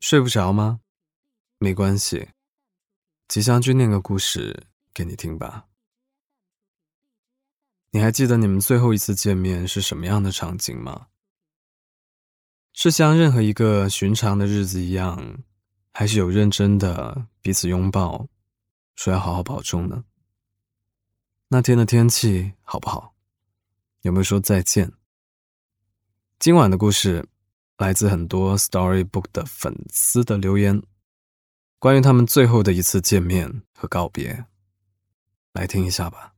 睡不着吗？没关系，吉祥君念个故事给你听吧。你还记得你们最后一次见面是什么样的场景吗？是像任何一个寻常的日子一样，还是有认真的彼此拥抱，说要好好保重呢？那天的天气好不好？有没有说再见？今晚的故事。来自很多 Storybook 的粉丝的留言，关于他们最后的一次见面和告别，来听一下吧。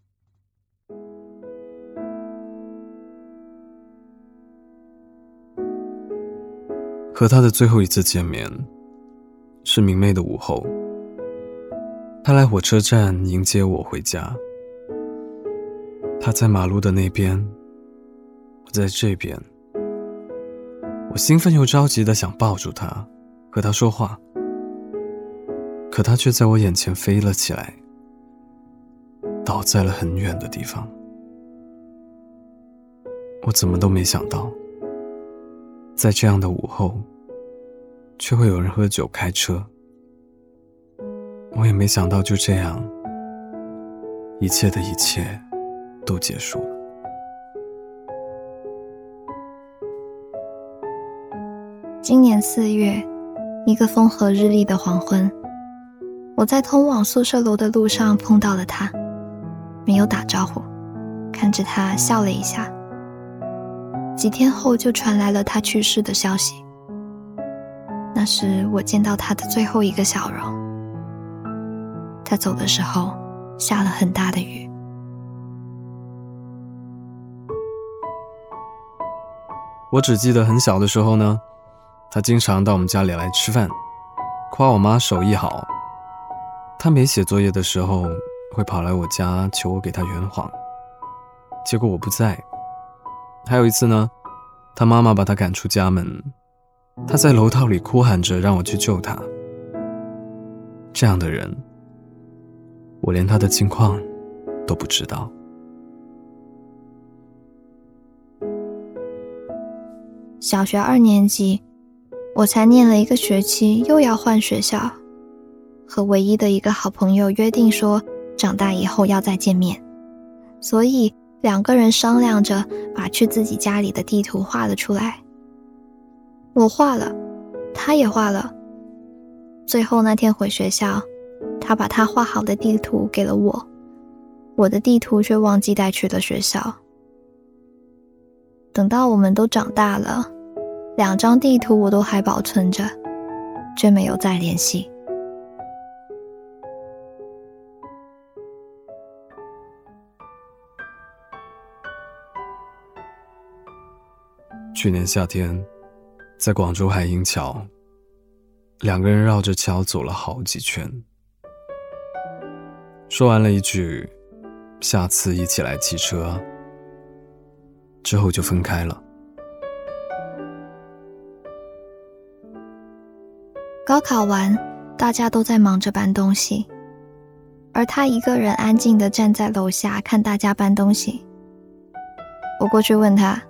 和他的最后一次见面是明媚的午后，他来火车站迎接我回家。他在马路的那边，我在这边。我兴奋又着急的想抱住他，和他说话，可他却在我眼前飞了起来，倒在了很远的地方。我怎么都没想到，在这样的午后，却会有人喝酒开车。我也没想到就这样，一切的一切都结束了。今年四月，一个风和日丽的黄昏，我在通往宿舍楼的路上碰到了他，没有打招呼，看着他笑了一下。几天后就传来了他去世的消息，那是我见到他的最后一个笑容。他走的时候下了很大的雨。我只记得很小的时候呢。他经常到我们家里来吃饭，夸我妈手艺好。他没写作业的时候，会跑来我家求我给他圆谎。结果我不在。还有一次呢，他妈妈把他赶出家门，他在楼道里哭喊着让我去救他。这样的人，我连他的近况都不知道。小学二年级。我才念了一个学期，又要换学校，和唯一的一个好朋友约定说，长大以后要再见面，所以两个人商量着把去自己家里的地图画了出来。我画了，他也画了。最后那天回学校，他把他画好的地图给了我，我的地图却忘记带去了学校。等到我们都长大了。两张地图我都还保存着，却没有再联系。去年夏天，在广州海英桥，两个人绕着桥走了好几圈，说完了一句“下次一起来骑车”，之后就分开了。高考完，大家都在忙着搬东西，而他一个人安静地站在楼下看大家搬东西。我过去问他，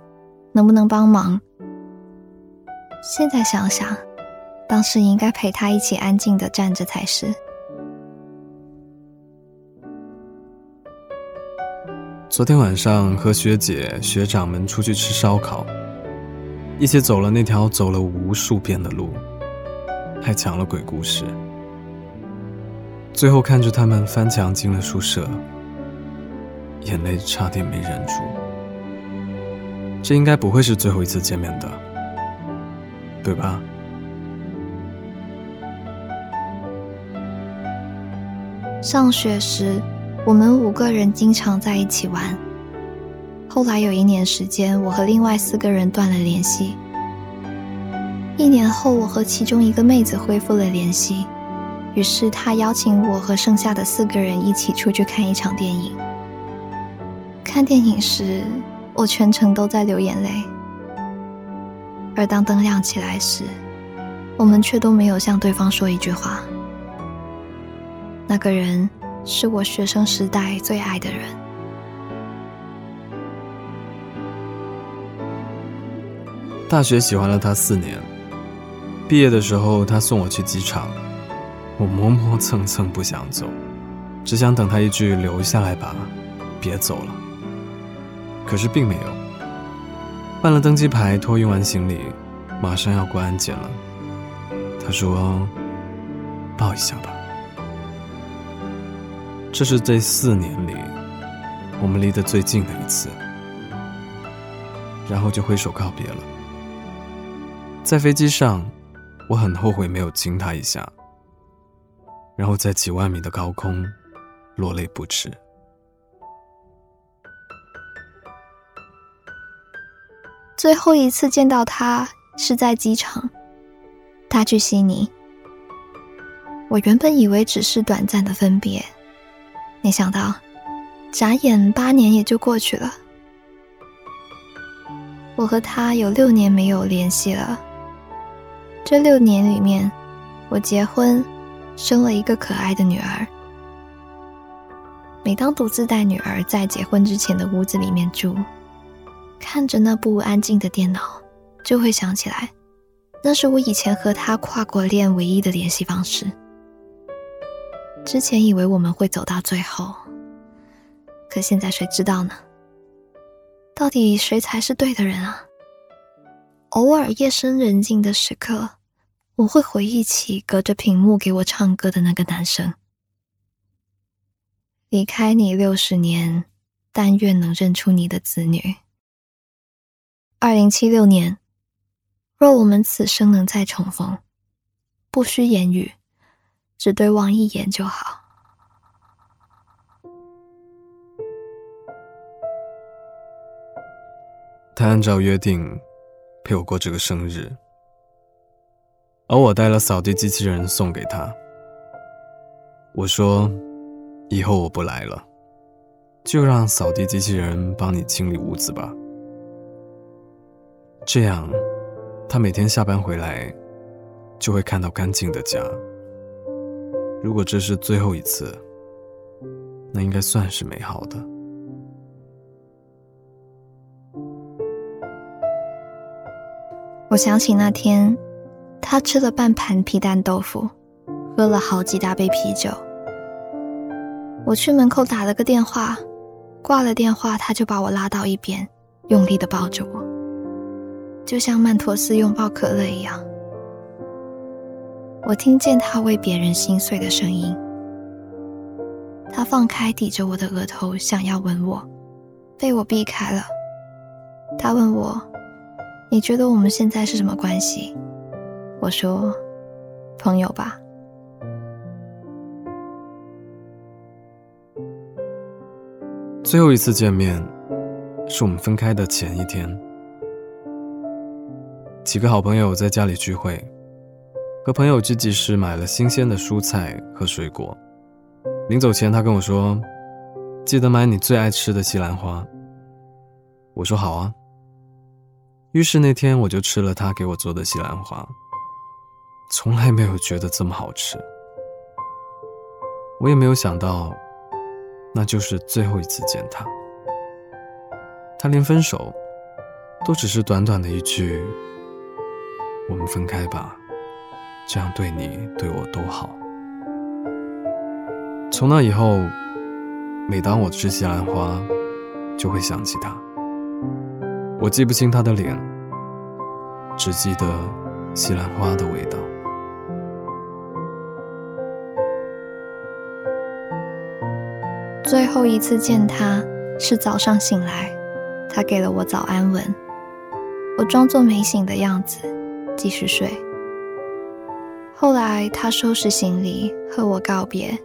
能不能帮忙。现在想想，当时应该陪他一起安静地站着才是。昨天晚上和学姐、学长们出去吃烧烤，一起走了那条走了无数遍的路。还讲了鬼故事，最后看着他们翻墙进了宿舍，眼泪差点没忍住。这应该不会是最后一次见面的，对吧？上学时，我们五个人经常在一起玩。后来有一年时间，我和另外四个人断了联系。一年后，我和其中一个妹子恢复了联系，于是她邀请我和剩下的四个人一起出去看一场电影。看电影时，我全程都在流眼泪，而当灯亮起来时，我们却都没有向对方说一句话。那个人是我学生时代最爱的人，大学喜欢了他四年。毕业的时候，他送我去机场，我磨磨蹭蹭不想走，只想等他一句“留下来吧，别走了”。可是并没有。办了登机牌，托运完行李，马上要过安检了。他说：“抱一下吧。”这是这四年里我们离得最近的一次，然后就挥手告别了。在飞机上。我很后悔没有亲他一下，然后在几万米的高空落泪不止。最后一次见到他是在机场，他去悉尼。我原本以为只是短暂的分别，没想到眨眼八年也就过去了。我和他有六年没有联系了。这六年里面，我结婚，生了一个可爱的女儿。每当独自带女儿在结婚之前的屋子里面住，看着那部安静的电脑，就会想起来，那是我以前和她跨过恋唯一的联系方式。之前以为我们会走到最后，可现在谁知道呢？到底谁才是对的人啊？偶尔夜深人静的时刻。我会回忆起隔着屏幕给我唱歌的那个男生。离开你六十年，但愿能认出你的子女。二零七六年，若我们此生能再重逢，不需言语，只对望一眼就好。他按照约定陪我过这个生日。而我带了扫地机器人送给他。我说：“以后我不来了，就让扫地机器人帮你清理屋子吧。这样，他每天下班回来，就会看到干净的家。如果这是最后一次，那应该算是美好的。”我想起那天。他吃了半盘皮蛋豆腐，喝了好几大杯啤酒。我去门口打了个电话，挂了电话，他就把我拉到一边，用力的抱着我，就像曼妥思拥抱可乐一样。我听见他为别人心碎的声音。他放开抵着我的额头，想要吻我，被我避开了。他问我：“你觉得我们现在是什么关系？”我说：“朋友吧。”最后一次见面，是我们分开的前一天。几个好朋友在家里聚会，和朋友聚集时买了新鲜的蔬菜和水果。临走前，他跟我说：“记得买你最爱吃的西兰花。”我说：“好啊。”于是那天我就吃了他给我做的西兰花。从来没有觉得这么好吃，我也没有想到，那就是最后一次见他。他连分手，都只是短短的一句“我们分开吧”，这样对你对我都好。从那以后，每当我吃西兰花，就会想起他。我记不清他的脸，只记得西兰花的味道。最后一次见他是早上醒来，他给了我早安吻，我装作没醒的样子继续睡。后来他收拾行李和我告别，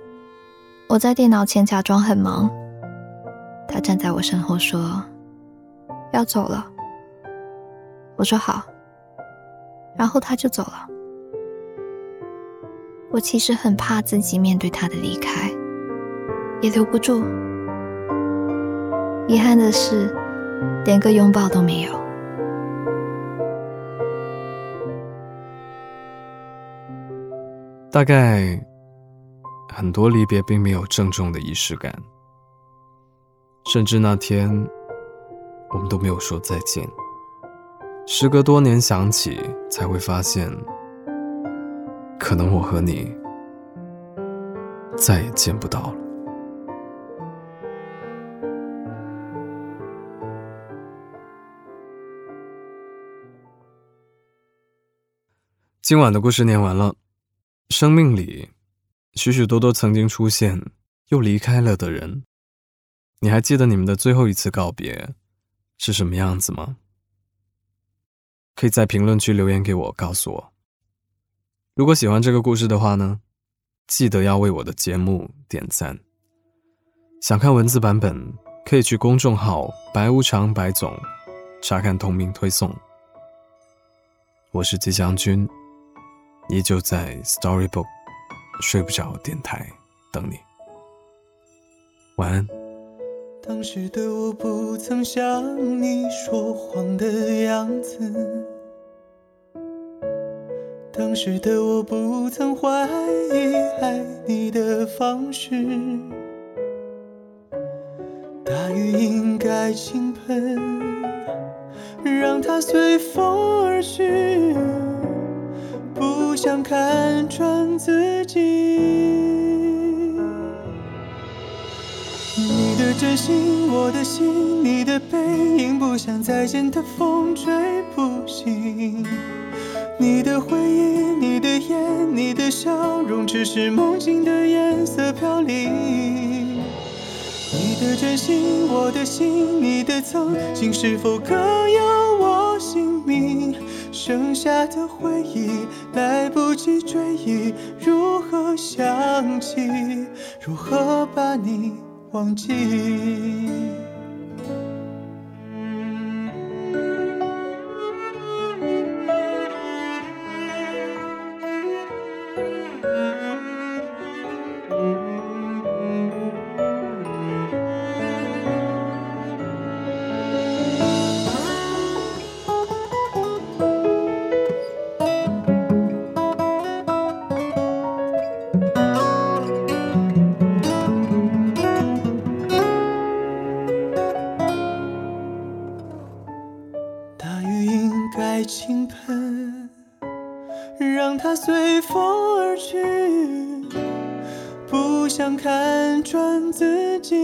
我在电脑前假装很忙，他站在我身后说要走了，我说好，然后他就走了。我其实很怕自己面对他的离开。也留不住。遗憾的是，连个拥抱都没有。大概很多离别并没有郑重的仪式感，甚至那天我们都没有说再见。时隔多年想起，才会发现可能我和你再也见不到了。今晚的故事念完了。生命里，许许多多曾经出现又离开了的人，你还记得你们的最后一次告别是什么样子吗？可以在评论区留言给我，告诉我。如果喜欢这个故事的话呢，记得要为我的节目点赞。想看文字版本，可以去公众号“白无常白总”查看同名推送。我是吉祥君。依旧在 Storybook 睡不着电台等你，晚安。当时的我不曾像你说谎的样子，当时的我不曾怀疑爱你的方式。大雨应该倾盆，让它随风而去。不想看穿自己，你的真心，我的心，你的背影，不想再见的风吹不醒。你的回忆，你的眼，你的笑容，只是梦境的颜色飘零。你的真心，我的心，你的曾经，是否可有我姓名？剩下的回忆来不及追忆，如何想起？如何把你忘记？去，不想看穿自己。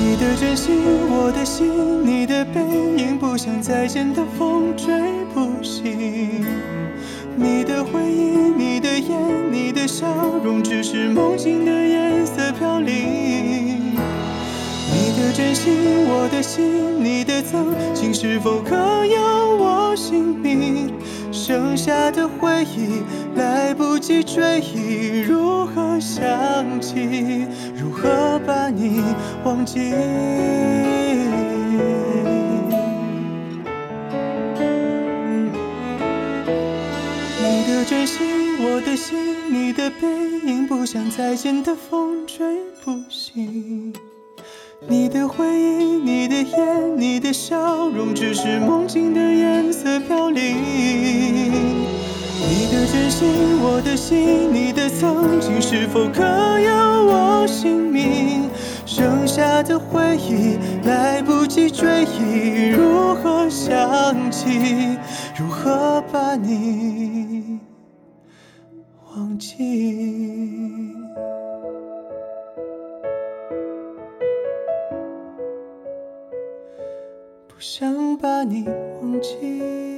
你的真心，我的心，你的背影，不想再见的风吹不醒。你的回忆，你的眼，你的笑容，只是梦境的颜色飘零。你的真心，我的心，你的曾经，是否可有我姓名？剩下的回忆来不及追忆，如何想起？如何把你忘记？你的真心，我的心，你的背影，不想再见的风吹不醒。你的回忆，你的眼，你的笑容，只是梦境的颜色飘零。你的真心，我的心，你的曾经，是否可有我姓名？剩下的回忆来不及追忆，如何想起？如何把你忘记？想把你忘记。